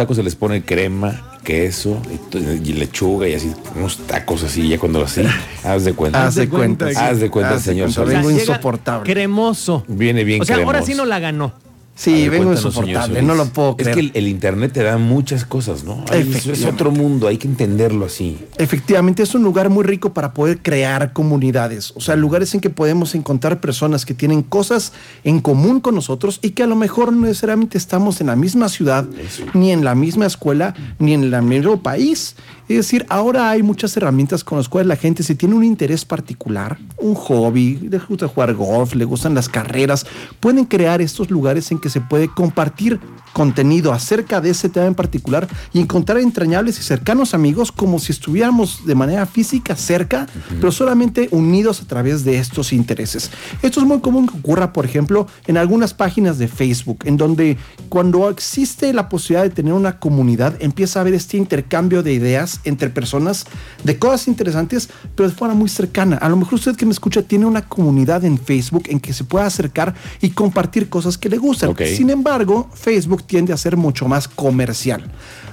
tacos se les pone crema, queso y, lechuga y así, unos tacos así, ya cuando así, haz de cuenta. Haz de cuenta. Haz de cuenta, señor. Vengo insoportable. Cremoso. Viene bien O sea, ahora sí no la ganó. Sí, ver, vengo insoportable, no lo puedo Es creer. que el, el internet te da muchas cosas, ¿no? Es otro mundo, hay que entenderlo así. Efectivamente, es un lugar muy rico para poder crear comunidades, o sea, lugares en que podemos encontrar personas que tienen cosas en común con nosotros y que a lo mejor no necesariamente estamos en la misma ciudad, ni en la misma escuela, ni en el mismo país. Es decir, ahora hay muchas herramientas con las cuales la gente, si tiene un interés particular, un hobby, le gusta jugar golf, le gustan las carreras, pueden crear estos lugares en que se puede compartir contenido acerca de ese tema en particular y encontrar entrañables y cercanos amigos como si estuviéramos de manera física cerca, pero solamente unidos a través de estos intereses. Esto es muy común que ocurra, por ejemplo, en algunas páginas de Facebook, en donde cuando existe la posibilidad de tener una comunidad, empieza a haber este intercambio de ideas entre personas, de cosas interesantes, pero de forma muy cercana. A lo mejor usted que me escucha tiene una comunidad en Facebook en que se pueda acercar y compartir cosas que le gustan. Ok. Sin embargo, Facebook tiende a ser mucho más comercial.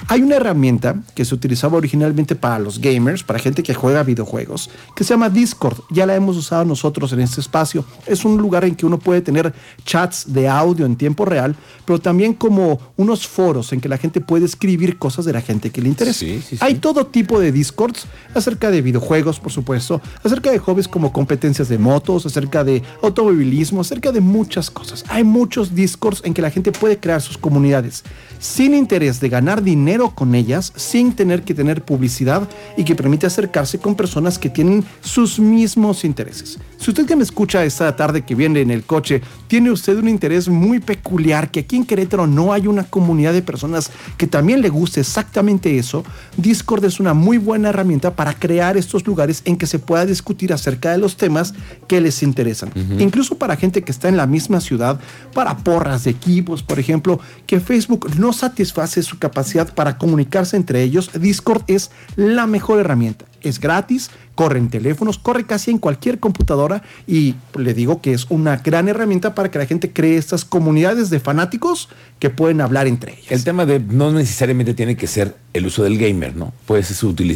Hay una herramienta que se utilizaba originalmente para los gamers, para gente que juega videojuegos, que se llama Discord. Ya la hemos usado nosotros en este espacio. Es un lugar en que uno puede tener chats de audio en tiempo real, pero también como unos foros en que la gente puede escribir cosas de la gente que le interesa. Sí, sí, sí. Hay todo tipo de Discords acerca de videojuegos, por supuesto, acerca de hobbies como competencias de motos, acerca de automovilismo, acerca de muchas cosas. Hay muchos Discords en que la gente puede crear sus comunidades sin interés de ganar dinero con ellas, sin tener que tener publicidad y que permite acercarse con personas que tienen sus mismos intereses. Si usted que me escucha esta tarde que viene en el coche, tiene usted un interés muy peculiar, que aquí en Querétaro no hay una comunidad de personas que también le guste exactamente eso, Discord es una muy buena herramienta para crear estos lugares en que se pueda discutir acerca de los temas que les interesan. Incluso para gente que está en la misma ciudad, para porras de equipos, por ejemplo, que Facebook no satisface su capacidad para comunicarse entre ellos, Discord es la mejor herramienta. Es gratis, corre en teléfonos, corre casi en cualquier computadora y le digo que es una gran herramienta para que la gente cree estas comunidades de fanáticos que pueden hablar entre ellas. El tema de no necesariamente tiene que ser el uso del gamer, ¿no? Puedes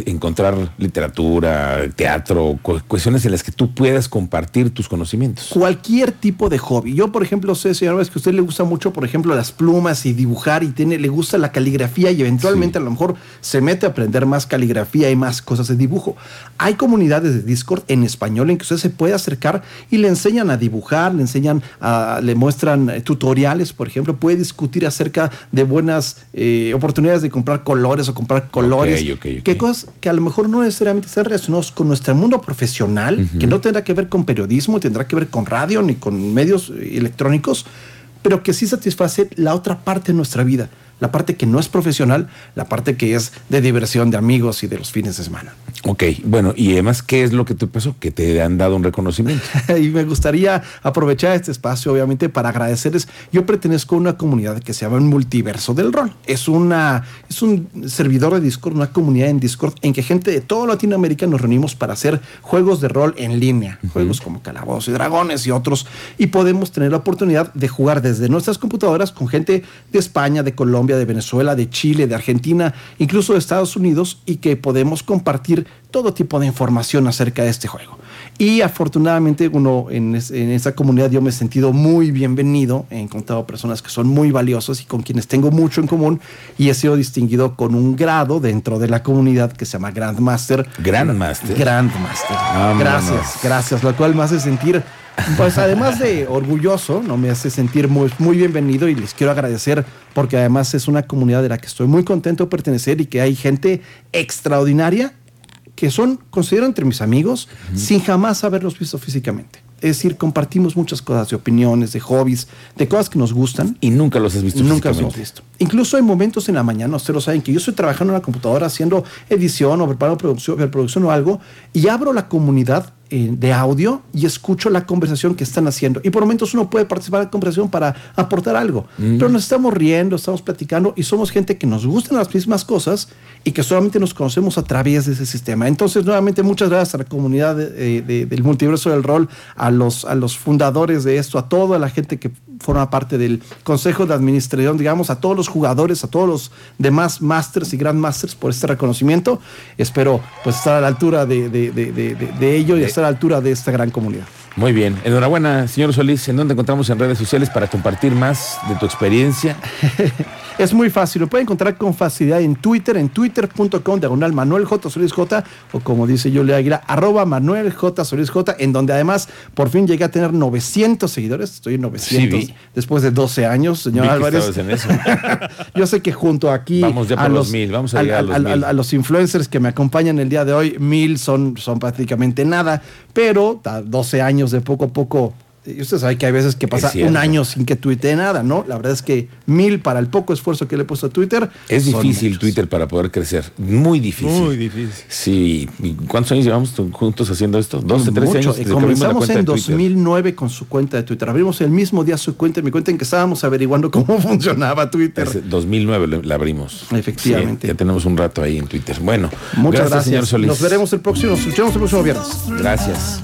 encontrar literatura, teatro, cu- cuestiones en las que tú puedas compartir tus conocimientos. cualquier tipo de hobby. Yo, por ejemplo, sé, señor, es que a usted le gusta mucho, por ejemplo, las plumas y dibujar y tiene, le gusta la caligrafía y eventualmente a lo mejor se mete a aprender más caligrafía y más cosas de dibujo. Hay comunidades de Discord en español en que usted se puede acercar y le enseñan a dibujar, le enseñan, a, le muestran eh, tutoriales, por ejemplo, puede discutir acerca de buenas eh, oportunidades de comprar colores o comprar colores. ok, ok. ¿Qué cosas que a lo mejor no necesariamente están relacionados con nuestro mundo profesional, que no tendrá que ver con periodismo, tendrá que ver con radio ni con medios eh, electrónicos, pero que sí satisface la otra parte de nuestra vida, la parte que no es profesional, la parte que es de diversión de amigos y de los fines de semana. Ok, bueno, y además, ¿qué es lo que te pasó? Que te han dado un reconocimiento. y me gustaría aprovechar este espacio, obviamente, para agradecerles. Yo pertenezco a una comunidad que se llama el Multiverso del Rol. Es, una, es un servidor de Discord, una comunidad en Discord en que gente de toda Latinoamérica nos reunimos para hacer juegos de rol en línea, juegos como Calabozos y Dragones y otros, y podemos tener la oportunidad de jugar desde nuestras computadoras con gente de España, de Colombia, de Venezuela, de Chile, de Argentina, incluso de Estados Unidos, y que podemos compartir todo tipo de información acerca de este juego. Y afortunadamente uno en, es- en esta comunidad yo me he sentido muy bienvenido. He encontrado personas que son muy valiosas y con quienes tengo mucho en común y he sido distinguido con un grado dentro de la comunidad que se llama Grandmaster. Grandmaster. Grandmaster. Vámonos. Gracias, gracias. Lo cual me hace sentir, pues además de orgulloso, no me hace sentir muy, muy bienvenido y les quiero agradecer porque además es una comunidad de la que estoy muy contento de pertenecer y que hay gente extraordinaria que son, considero entre mis amigos, sin jamás haberlos visto físicamente. Es decir, compartimos muchas cosas de opiniones, de hobbies, de cosas que nos gustan. Y nunca los has visto Nunca los hemos visto. Incluso hay momentos en la mañana, ustedes lo saben, que yo estoy trabajando en una computadora haciendo edición o preparando producción, producción o algo, y abro la comunidad eh, de audio y escucho la conversación que están haciendo. Y por momentos uno puede participar en la conversación para aportar algo. Mm. Pero nos estamos riendo, estamos platicando y somos gente que nos gustan las mismas cosas y que solamente nos conocemos a través de ese sistema. Entonces, nuevamente, muchas gracias a la comunidad de- de- del multiverso del rol, a los, a los fundadores de esto, a toda la gente que forma parte del consejo de administración, digamos, a todos los jugadores, a todos los demás masters y grandmasters por este reconocimiento. Espero pues estar a la altura de, de- de- de- de- de ello y estar a la altura de esta gran comunidad. Muy bien. Enhorabuena, señor Solís. ¿En dónde encontramos en redes sociales para compartir más de tu experiencia? Es muy fácil, lo pueden encontrar con facilidad en Twitter, en twitter.com, diagonal Manuel J. Solís J, o como dice Julia Aguilar, arroba Manuel J. Solís J, en donde además por fin llegué a tener 900 seguidores, estoy en 900 Sí, después de 12 años, señor Vi que Álvarez. estabas en eso. Yo sé que junto aquí Vamos ya por los mil, vamos a llegar a los mil. a los influencers que me acompañan el día de hoy, mil son, son prácticamente nada, pero ta- 12 años de poco a poco. Y usted sabe que hay veces que pasa un año sin que tuitee nada, ¿no? La verdad es que mil para el poco esfuerzo que le he puesto a Twitter. Es difícil muchos. Twitter para poder crecer. Muy difícil. Muy difícil. Sí. ¿Y ¿Cuántos años llevamos juntos haciendo esto? ¿12, 13 Mucho. años? Y desde que la comenzamos cuenta en de Twitter. 2009 con su cuenta de Twitter. Abrimos el mismo día su cuenta, mi cuenta en que estábamos averiguando cómo funcionaba Twitter. Ese 2009 le- la abrimos. Efectivamente. Sí, ya tenemos un rato ahí en Twitter. Bueno, Muchas gracias. señor Solís. Nos veremos el próximo, nos escuchamos el próximo viernes. Gracias.